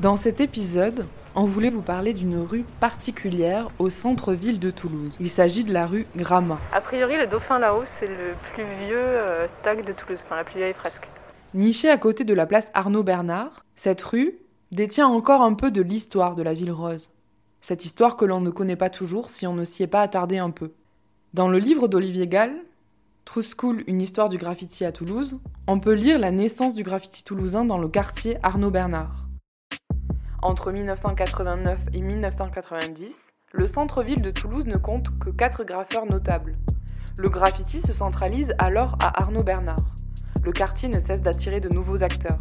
Dans cet épisode, on voulait vous parler d'une rue particulière au centre-ville de Toulouse. Il s'agit de la rue Gramma. A priori, le dauphin là-haut, c'est le plus vieux euh, tag de Toulouse, enfin la plus vieille fresque. Nichée à côté de la place Arnaud Bernard, cette rue détient encore un peu de l'histoire de la ville rose. Cette histoire que l'on ne connaît pas toujours si on ne s'y est pas attardé un peu. Dans le livre d'Olivier Gall, True School, une histoire du graffiti à Toulouse, on peut lire la naissance du graffiti toulousain dans le quartier Arnaud Bernard. Entre 1989 et 1990, le centre-ville de Toulouse ne compte que 4 graffeurs notables. Le graffiti se centralise alors à Arnaud Bernard. Le quartier ne cesse d'attirer de nouveaux acteurs.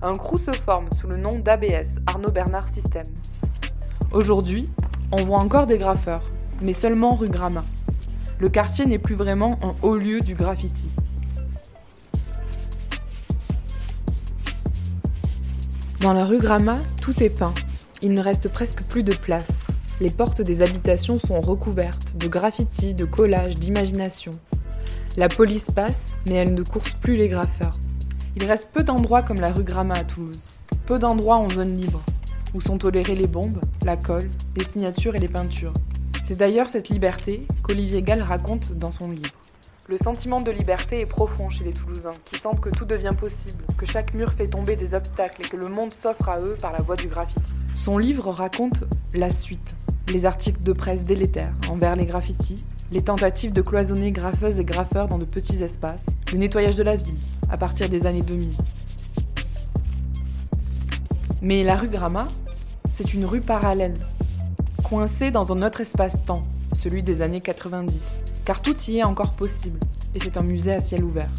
Un crew se forme sous le nom d'ABS, Arnaud Bernard System. Aujourd'hui, on voit encore des graffeurs, mais seulement rue Gramma. Le quartier n'est plus vraiment un haut lieu du graffiti. Dans la rue Gramma, tout est peint. Il ne reste presque plus de place. Les portes des habitations sont recouvertes de graffitis, de collages, d'imagination. La police passe, mais elle ne course plus les graffeurs. Il reste peu d'endroits comme la rue Gramma à Toulouse. Peu d'endroits en zone libre, où sont tolérées les bombes, la colle, les signatures et les peintures. C'est d'ailleurs cette liberté qu'Olivier Gall raconte dans son livre. Le sentiment de liberté est profond chez les Toulousains, qui sentent que tout devient possible, que chaque mur fait tomber des obstacles et que le monde s'offre à eux par la voie du graffiti. Son livre raconte la suite, les articles de presse délétères envers les graffitis, les tentatives de cloisonner graffeuses et graffeurs dans de petits espaces, le nettoyage de la ville, à partir des années 2000. Mais la rue Gramma, c'est une rue parallèle, coincée dans un autre espace-temps, celui des années 90, car tout y est encore possible, et c'est un musée à ciel ouvert.